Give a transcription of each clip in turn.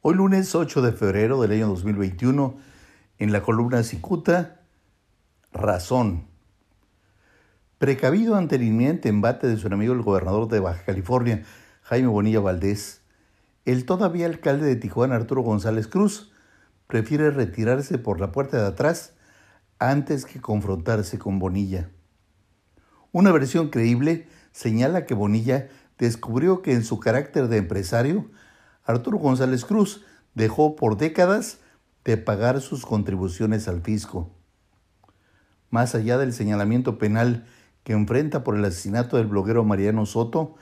Hoy lunes 8 de febrero del año 2021, en la columna Cicuta, Razón. Precavido ante el inminente embate de su enemigo el gobernador de Baja California, Jaime Bonilla Valdés, el todavía alcalde de Tijuana, Arturo González Cruz, prefiere retirarse por la puerta de atrás antes que confrontarse con Bonilla. Una versión creíble señala que Bonilla descubrió que en su carácter de empresario Arturo González Cruz dejó por décadas de pagar sus contribuciones al fisco. Más allá del señalamiento penal que enfrenta por el asesinato del bloguero Mariano Soto,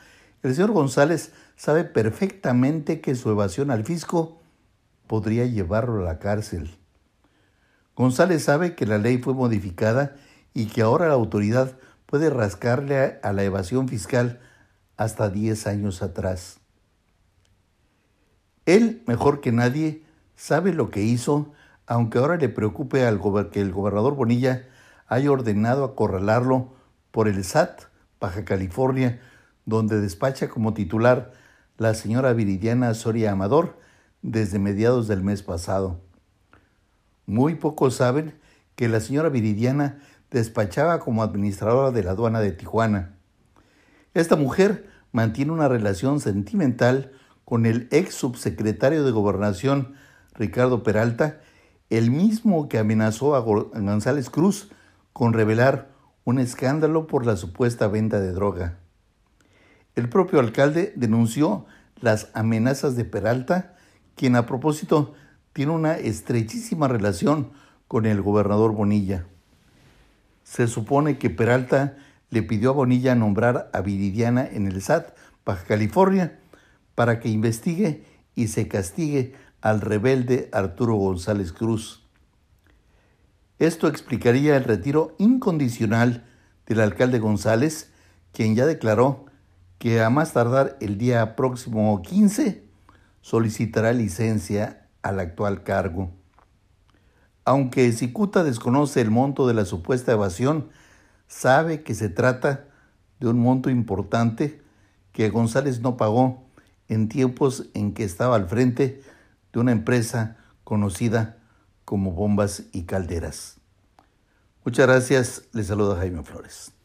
el señor González sabe perfectamente que su evasión al fisco podría llevarlo a la cárcel. González sabe que la ley fue modificada y que ahora la autoridad puede rascarle a la evasión fiscal hasta 10 años atrás. Él, mejor que nadie, sabe lo que hizo, aunque ahora le preocupe al que el gobernador Bonilla haya ordenado acorralarlo por el SAT, Baja California, donde despacha como titular la señora Viridiana Soria Amador desde mediados del mes pasado. Muy pocos saben que la señora Viridiana despachaba como administradora de la aduana de Tijuana. Esta mujer mantiene una relación sentimental con el ex subsecretario de Gobernación, Ricardo Peralta, el mismo que amenazó a González Cruz con revelar un escándalo por la supuesta venta de droga. El propio alcalde denunció las amenazas de Peralta, quien a propósito tiene una estrechísima relación con el gobernador Bonilla. Se supone que Peralta le pidió a Bonilla nombrar a Viridiana en el SAT, Baja California, para que investigue y se castigue al rebelde Arturo González Cruz. Esto explicaría el retiro incondicional del alcalde González, quien ya declaró que a más tardar el día próximo 15 solicitará licencia al actual cargo. Aunque Cicuta desconoce el monto de la supuesta evasión, sabe que se trata de un monto importante que González no pagó en tiempos en que estaba al frente de una empresa conocida como Bombas y Calderas. Muchas gracias, les saluda Jaime Flores.